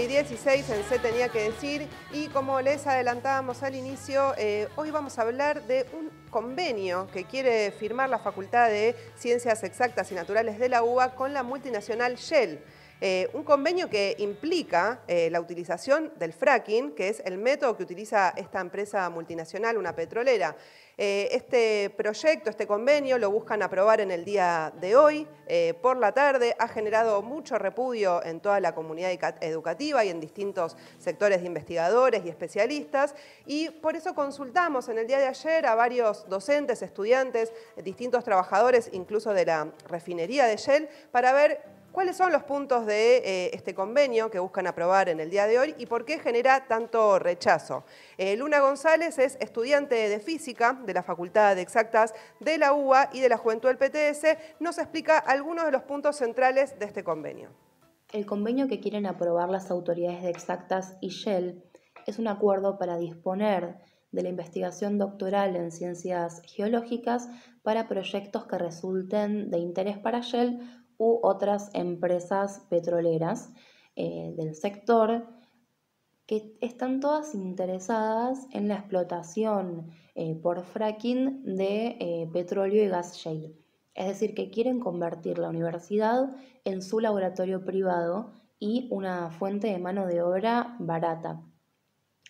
y 16 en Se Tenía que Decir y como les adelantábamos al inicio, eh, hoy vamos a hablar de un convenio que quiere firmar la Facultad de Ciencias Exactas y Naturales de la UBA con la multinacional Shell. Eh, un convenio que implica eh, la utilización del fracking, que es el método que utiliza esta empresa multinacional, una petrolera. Eh, este proyecto, este convenio, lo buscan aprobar en el día de hoy, por la tarde. Ha generado mucho repudio en toda la comunidad educativa y en distintos sectores de investigadores y especialistas. Y por eso consultamos en el día de ayer a varios docentes, estudiantes, distintos trabajadores, incluso de la refinería de Shell, para ver ¿Cuáles son los puntos de eh, este convenio que buscan aprobar en el día de hoy y por qué genera tanto rechazo? Eh, Luna González es estudiante de física de la Facultad de Exactas de la UBA y de la Juventud del PTS. Nos explica algunos de los puntos centrales de este convenio. El convenio que quieren aprobar las autoridades de Exactas y Shell es un acuerdo para disponer de la investigación doctoral en ciencias geológicas para proyectos que resulten de interés para Shell u otras empresas petroleras eh, del sector que están todas interesadas en la explotación eh, por fracking de eh, petróleo y gas shale. Es decir, que quieren convertir la universidad en su laboratorio privado y una fuente de mano de obra barata.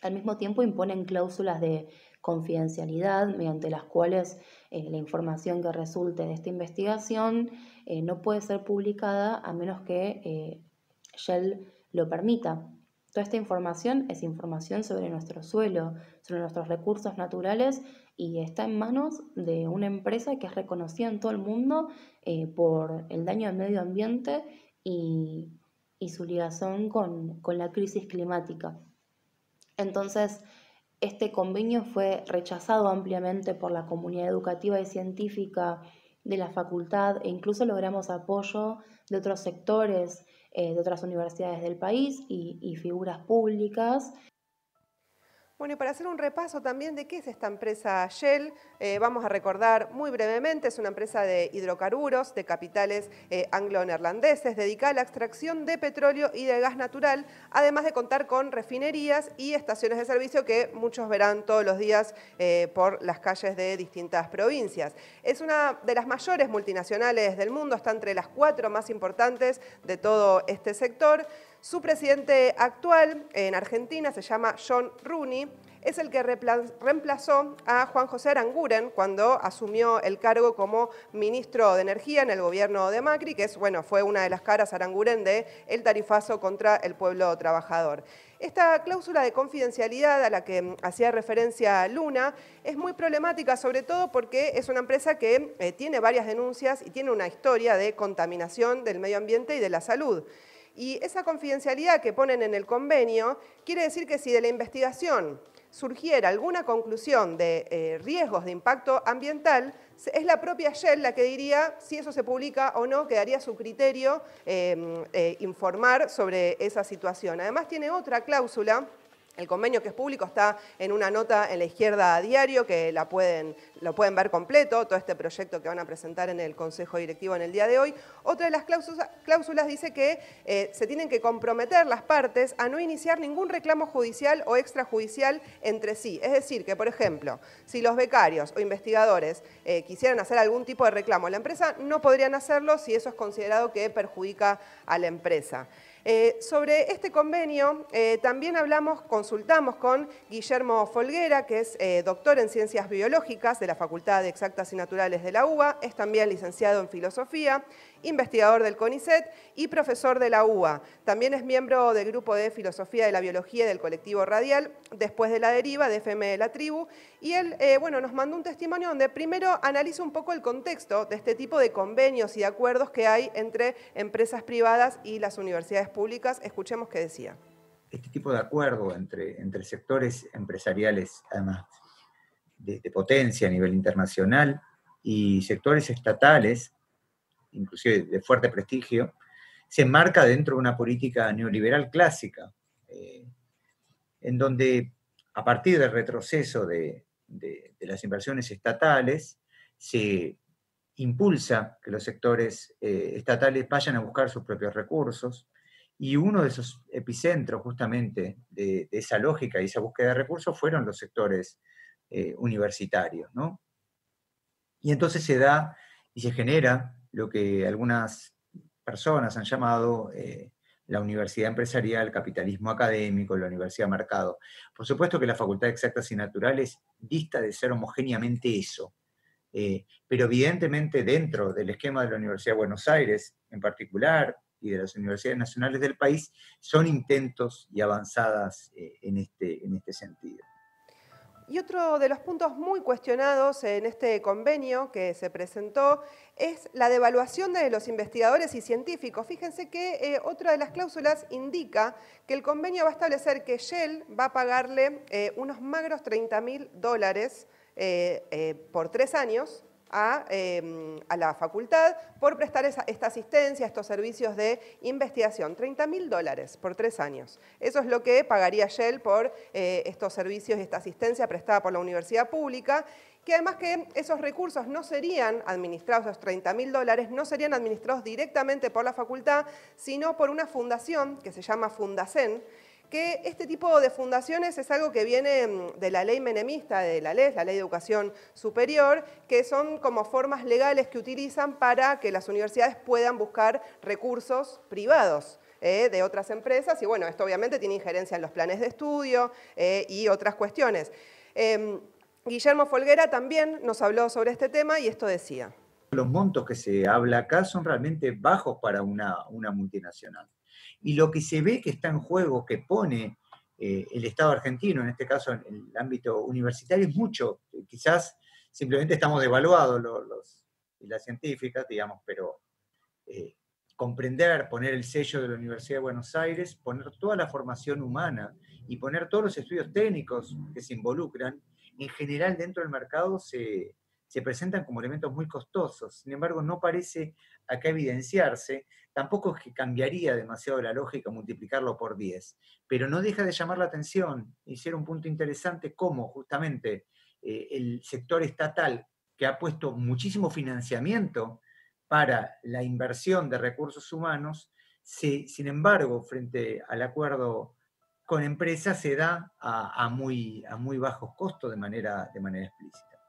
Al mismo tiempo imponen cláusulas de confidencialidad mediante las cuales la información que resulte de esta investigación eh, no puede ser publicada a menos que eh, Shell lo permita. Toda esta información es información sobre nuestro suelo, sobre nuestros recursos naturales y está en manos de una empresa que es reconocida en todo el mundo eh, por el daño al medio ambiente y, su ligación con, con la crisis climática. Entonces, este convenio fue rechazado ampliamente por la comunidad educativa y científica de la facultad e incluso logramos apoyo de otros sectores, eh, de otras universidades del país y, y figuras públicas bueno, y para hacer un repaso también de qué es esta empresa Shell, eh, vamos a recordar muy brevemente, es una empresa de hidrocarburos de capitales eh, anglo-neerlandeses, dedicada a la extracción de petróleo y de gas natural, además de contar con refinerías y estaciones de servicio que muchos verán todos los días eh, por las calles de distintas provincias. Es una de las mayores multinacionales del mundo, está entre las cuatro más importantes de todo este sector. Su presidente actual en Argentina se llama John Rooney, es el que reemplazó a Juan José Aranguren cuando asumió el cargo como ministro de Energía en el gobierno de Macri, que es, bueno, fue una de las caras Aranguren de el tarifazo contra el pueblo trabajador. Esta cláusula de confidencialidad a la que hacía referencia Luna es muy problemática, sobre todo porque es una empresa que eh, tiene varias denuncias y tiene una historia de contaminación del medio ambiente y de la salud. Y esa confidencialidad que ponen en el convenio quiere decir que si de la investigación surgiera alguna conclusión de eh, riesgos de impacto ambiental, es la propia Shell la que diría si eso se publica o no, quedaría a su criterio em, eh, informar sobre esa situación. Además tiene otra cláusula el convenio que es público está en una nota en la izquierda a diario que la pueden, lo pueden ver completo, todo este proyecto que van a presentar en el Consejo Directivo en el día de hoy. Otra de las cláusulas, dice que eh, se tienen que comprometer las partes a no iniciar ningún reclamo judicial o extrajudicial entre sí. Es decir, que por ejemplo, si los becarios o investigadores eh, quisieran hacer algún tipo de reclamo a la empresa, no podrían hacerlo si eso es considerado que perjudica a la empresa. Eh, sobre este convenio eh, también hablamos, consultamos con Guillermo Folguera, que es eh, doctor en Ciencias Biológicas de la Facultad de Exactas y Naturales de la UBA, es también licenciado en Filosofía investigador del CONICET y profesor de la UBA. También es miembro del grupo de Filosofía de la Biología del colectivo Radial, después de la deriva de FM de la Tribu. Y él bueno, nos mandó un testimonio donde primero analiza un poco el contexto de este tipo de convenios y de acuerdos que hay entre empresas privadas y las universidades públicas. Escuchemos qué decía. Este tipo de acuerdo entre, sectores empresariales, además de potencia a nivel internacional, y sectores estatales inclusive de fuerte prestigio, se enmarca dentro de una política neoliberal clásica, eh, en donde a partir del retroceso de, las inversiones estatales, se impulsa que los sectores eh, estatales vayan a buscar sus propios recursos Y uno de esos epicentros justamente de, esa lógica y esa búsqueda de recursos fueron los sectores eh, universitarios. ¿no? Y entonces se da y se genera lo que algunas personas han llamado eh, la universidad empresarial, capitalismo académico, la universidad mercado. Por supuesto que la Facultad de Exactas y Naturales dista de ser homogéneamente eso, eh, pero evidentemente dentro del esquema de la Universidad de Buenos Aires en particular y de las universidades nacionales del país, son intentos y avanzadas eh, en, este, en este sentido. Y otro de los puntos muy cuestionados en este convenio que se presentó es la devaluación de los investigadores y científicos. Fíjense que eh, otra de las cláusulas indica que el convenio va a establecer que Shell va a pagarle eh, unos magros 30 mil dólares por tres años Em, a, la facultad por prestar esta asistencia, estos servicios de investigación. 30 mil dólares por tres años. Eso es lo que pagaría Shell por eh, estos servicios y esta asistencia prestada por la universidad pública que además que esos recursos no serían administrados, esos 30 mil dólares, no serían administrados directamente por la facultad, sino por una fundación que se llama Fundacen, que este tipo de fundaciones es algo que viene mm, de la ley menemista, de la ley, la ley de educación superior, que son como formas legales que utilizan para que las universidades puedan buscar recursos privados. Eh, de otras empresas y bueno, esto obviamente tiene injerencia en los planes de estudio eh, y otras cuestiones. Em, Guillermo Folguera también nos habló sobre este tema y esto decía. Los montos que se habla acá son realmente bajos para una multinacional y lo que se ve que está en juego, que pone eh, el Estado argentino, en este caso en el ámbito universitario, es mucho. Quizás simplemente estamos devaluados los, los las científicas, digamos, pero eh, comprender, poner el sello de la Universidad de Buenos Aires, poner toda la formación humana y poner todos los estudios técnicos que se involucran, en general dentro del mercado se, se presentan como elementos muy costosos. Sin embargo, no parece acá evidenciarse, tampoco es que cambiaría demasiado la lógica multiplicarlo por 10, pero no deja de llamar la atención y ser un punto interesante cómo justamente eh, el sector estatal, que ha puesto muchísimo financiamiento para la inversión de recursos humanos, sin embargo, frente al acuerdo con empresas, se da a, muy, bajos costos de de manera explícita.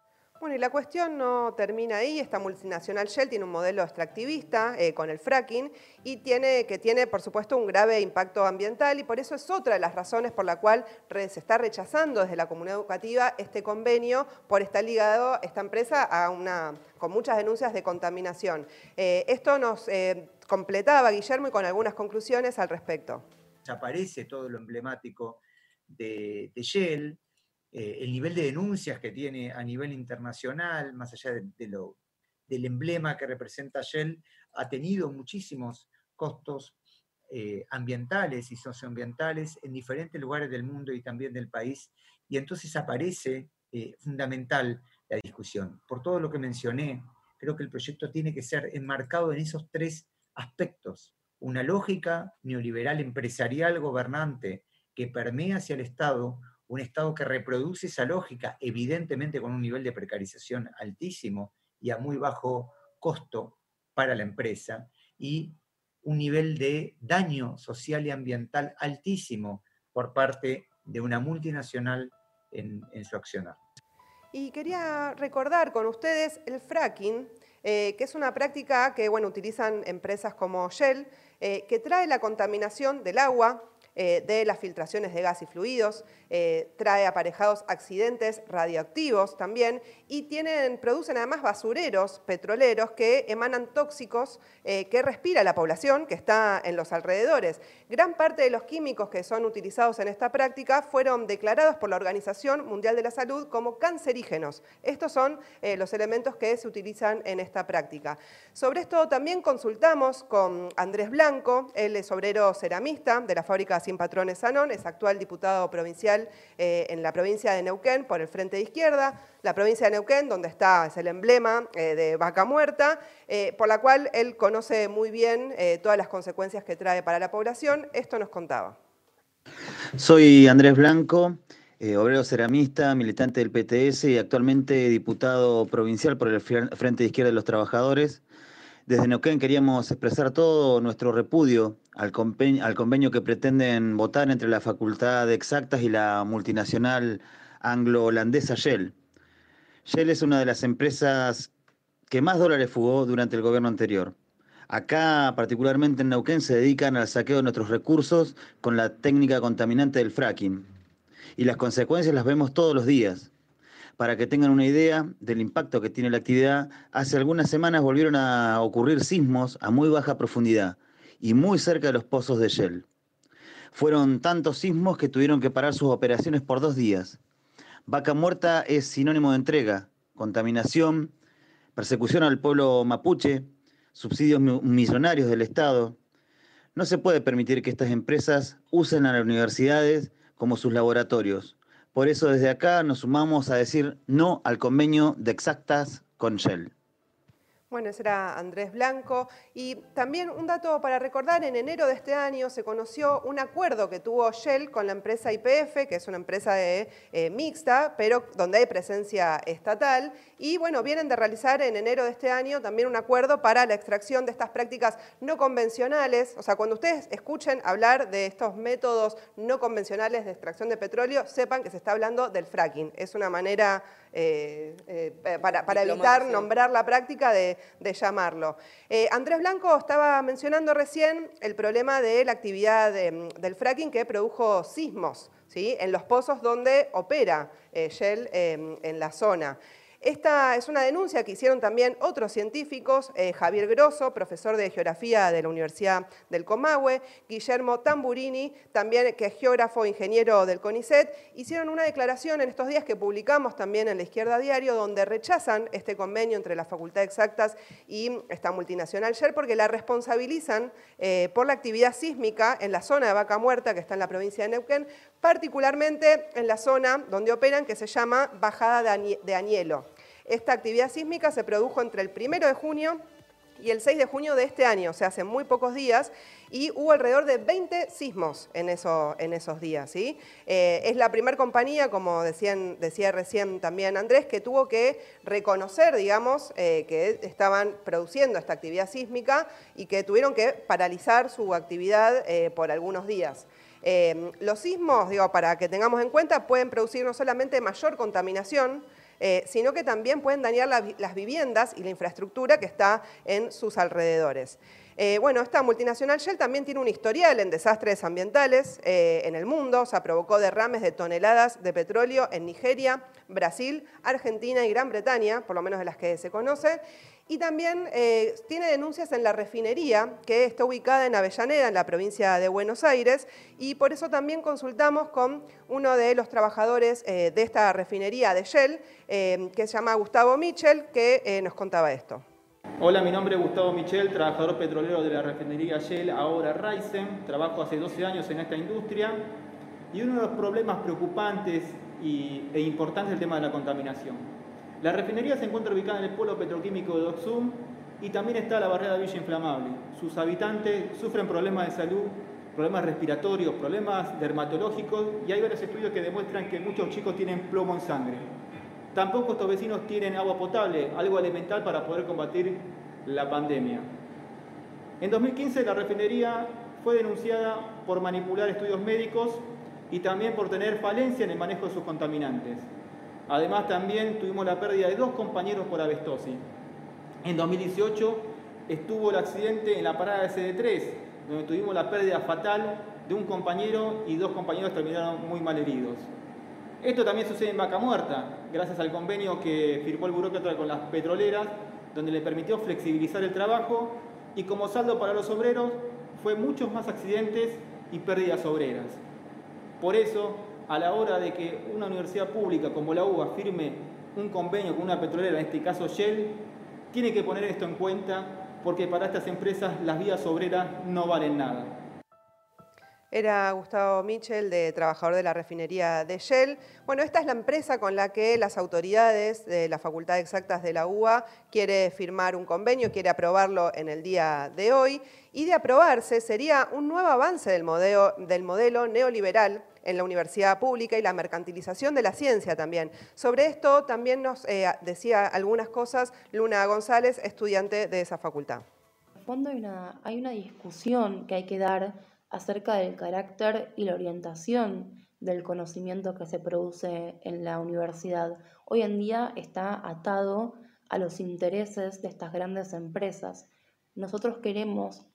Bueno, y la cuestión no termina ahí. Esta multinacional Shell tiene un modelo extractivista eh, con el fracking y tiene, que tiene, por supuesto, un grave impacto ambiental y por eso es otra de las razones por la cual se está rechazando desde la comunidad educativa este convenio por estar ligado esta empresa a una, con muchas denuncias de contaminación. Eh, esto nos eh, completaba, Guillermo, y con algunas conclusiones al respecto. Aparece todo lo emblemático de, de Shell, eh, el nivel de denuncias que tiene a nivel internacional, más allá de, lo, del emblema que representa Shell, ha tenido muchísimos costos eh, ambientales y socioambientales en diferentes lugares del mundo y también del país, y entonces aparece eh, fundamental la discusión. Por todo lo que mencioné, creo que el proyecto tiene que ser enmarcado en esos tres aspectos. Una lógica neoliberal empresarial gobernante que permea hacia el Estado un Estado que reproduce esa lógica, evidentemente con un nivel de precarización altísimo y a muy bajo costo para la empresa, y un nivel de daño social y ambiental altísimo por parte de una multinacional en, su accionar. Y quería recordar con ustedes el fracking, eh, que es una práctica que bueno, utilizan empresas como Shell, eh, que trae la contaminación del agua, eh, de las filtraciones de gas y fluidos, eh, trae aparejados accidentes radioactivos también y tienen, producen además basureros petroleros que emanan tóxicos eh, que respira la población que está en los alrededores. Gran parte de los químicos que son utilizados en esta práctica fueron declarados por la Organización Mundial de la Salud como cancerígenos. Estos son los elementos que se utilizan en esta práctica. Sobre esto también consultamos con Andrés Blanco, él es obrero ceramista de la fábrica Sin Patrones Sanón, es actual diputado provincial eh, en la provincia de Neuquén por el Frente de Izquierda, la provincia de Neuquén, donde está, es el emblema eh, de Vaca Muerta, eh, por la cual él conoce muy bien todas las consecuencias que trae para la población. Esto nos contaba. Soy Andrés Blanco, obrero ceramista, militante del PTS y actualmente diputado provincial por el Frente de Izquierda de los Trabajadores. Desde Neuquén queríamos expresar todo nuestro repudio al convenio, que pretenden votar entre la Facultad de Exactas y la multinacional anglo-holandesa Shell. Shell es una de las empresas que más dólares fugó durante el gobierno anterior. Acá, particularmente en Neuquén, se dedican al saqueo de nuestros recursos con la técnica contaminante del fracking. Y las consecuencias las vemos todos los días. Para que tengan una idea del impacto que tiene la actividad, hace algunas semanas volvieron a ocurrir sismos a muy baja profundidad y muy cerca de los pozos de Shell. Fueron tantos sismos que tuvieron que parar sus operaciones por dos días. Vaca muerta es sinónimo de entrega, contaminación, persecución al pueblo mapuche, subsidios millonarios del Estado. No se puede permitir que estas empresas usen a las universidades como sus laboratorios. Por eso desde acá nos sumamos a decir no al convenio de exactas con Shell. Bueno, ese era Andrés Blanco. Y también un dato para recordar, en enero de este año se conoció un acuerdo que tuvo Shell con la empresa IPF, que es una empresa eh, mixta, pero donde hay presencia estatal. Y bueno, vienen de realizar en enero de este año también un acuerdo para la extracción de estas prácticas no convencionales. O sea, cuando ustedes escuchen hablar de estos métodos no convencionales de extracción de petróleo, sepan que se está hablando del fracking. Es una manera eh, eh, para, evitar nombrar la práctica de, llamarlo. Eh, Andrés Blanco estaba mencionando recién el problema de la actividad del fracking que produjo sismos ¿sí? en los pozos donde opera Shell en la zona. Esta es una denuncia que hicieron también otros científicos, eh, Javier Grosso, profesor de Geografía de la Universidad del Comahue, Guillermo Tamburini, también que es geógrafo, ingeniero del CONICET, hicieron una declaración en estos días que publicamos también en la Izquierda Diario, donde rechazan este convenio entre la Facultad Exactas y esta multinacional Shell, porque la responsabilizan eh, por la actividad sísmica en la zona de Vaca Muerta, que está en la provincia de Neuquén, particularmente en la zona donde operan, que se llama Bajada de Añelo. Esta actividad sísmica se produjo entre el 1 de junio y el 6 de junio de este año, o sea, hace muy pocos días, y hubo alrededor de 20 sismos en, esos días. ¿sí? Eh, es la primera compañía, como decía recién también Andrés, que tuvo que reconocer, digamos, eh, que estaban produciendo esta actividad sísmica y que tuvieron que paralizar su actividad eh, por algunos días. los sismos, digo, para que tengamos en cuenta, pueden producir no solamente mayor contaminación, eh, sino que también pueden dañar las viviendas y la infraestructura que está en sus alrededores. Eh, bueno, esta multinacional Shell también tiene un historial en desastres ambientales eh, en el mundo, o sea, provocó derrames de toneladas de petróleo en Nigeria, Brasil, Argentina y Gran Bretaña, por lo menos de las que se conoce, y también eh, tiene denuncias en la refinería, que está ubicada en Avellaneda, en la provincia de Buenos Aires, y por eso también consultamos con uno de los trabajadores de esta refinería de Shell, que se llama Gustavo Michel, que nos contaba esto. Hola, mi nombre es Gustavo Michel, trabajador petrolero de la refinería Shell, ahora Ryzen. Trabajo hace 12 años en esta industria y uno de los problemas preocupantes e importantes es el tema de la contaminación. La refinería se encuentra ubicada en el polo petroquímico de Doxum y también está la barrera Villa Inflamable. Sus habitantes sufren problemas de salud, problemas respiratorios, problemas dermatológicos y hay varios estudios que demuestran que muchos chicos tienen plomo en sangre. Tampoco estos vecinos tienen agua potable, algo elemental para poder combatir la pandemia. En 2015 la refinería fue denunciada por manipular estudios médicos y también por tener falencia en el manejo de sus contaminantes. Además también tuvimos la pérdida de dos compañeros por abestosis. En 2018 estuvo el accidente en la parada de CD3, donde tuvimos la pérdida fatal de un compañero y dos compañeros terminaron muy mal heridos. Esto también sucede en Vaca Muerta, gracias al convenio que firmó el burócrata con las petroleras, donde le permitió flexibilizar el trabajo y como saldo para los obreros fue muchos más accidentes y pérdidas obreras. Por eso, a la hora de que una universidad pública como la UBA firme un convenio con una petrolera, en este caso Shell, tiene que poner esto en cuenta porque para estas empresas las vías obreras no valen nada. Era Gustavo Michel, de trabajador de la refinería de Shell. Bueno, esta es la empresa con la que las autoridades de la Facultad Exactas de la UBA quiere firmar un convenio, quiere aprobarlo en el día de hoy. Y de aprobarse sería un nuevo avance del modelo, del modelo neoliberal en la universidad pública y la mercantilización de la ciencia también. Sobre esto también nos eh, decía algunas cosas Luna González, estudiante de esa facultad. En fondo hay una, hay una discusión que hay que dar acerca del carácter y la orientación del conocimiento que se produce en la universidad. Hoy en día está atado a los intereses de estas grandes empresas. Nosotros queremos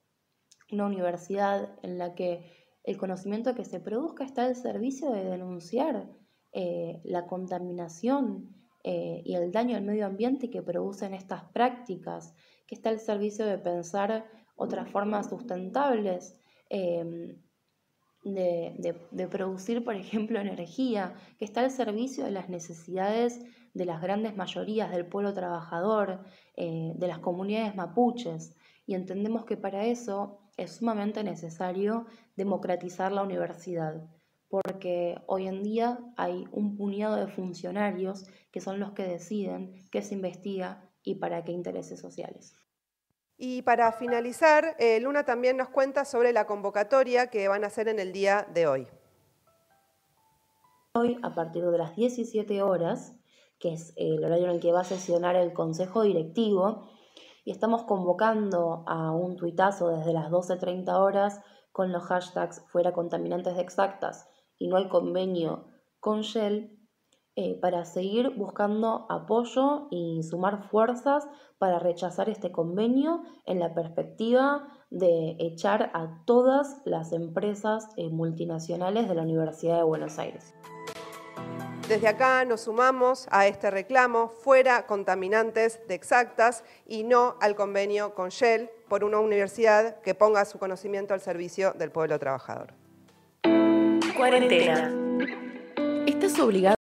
una universidad en la que el conocimiento que se produzca está al servicio de denunciar eh, la contaminación eh, y el daño al medio ambiente que producen estas prácticas, que está al servicio de pensar otras formas sustentables Em, de, producir, por ejemplo, energía, que está al servicio de las necesidades de las grandes mayorías del pueblo trabajador, eh, de las comunidades mapuches. Y entendemos que para eso es sumamente necesario democratizar la universidad, porque hoy en día hay un puñado de funcionarios que son los que deciden qué se investiga y para qué intereses sociales. Y para finalizar, eh, Luna también nos cuenta sobre la convocatoria que van a hacer en el día de hoy. Hoy, a partir de las 17 horas, que es el horario en el que va a sesionar el Consejo Directivo, y estamos convocando a un tuitazo desde las 12.30 horas con los hashtags fuera contaminantes de exactas y no hay convenio con Shell eh, para seguir buscando apoyo y sumar fuerzas para rechazar este convenio en la perspectiva de echar a todas las empresas eh, multinacionales de la Universidad de Buenos Aires. Desde acá nos sumamos a este reclamo fuera contaminantes de exactas y no al convenio con Shell por una universidad que ponga su conocimiento al servicio del pueblo trabajador. Cuarentena. Estás obligado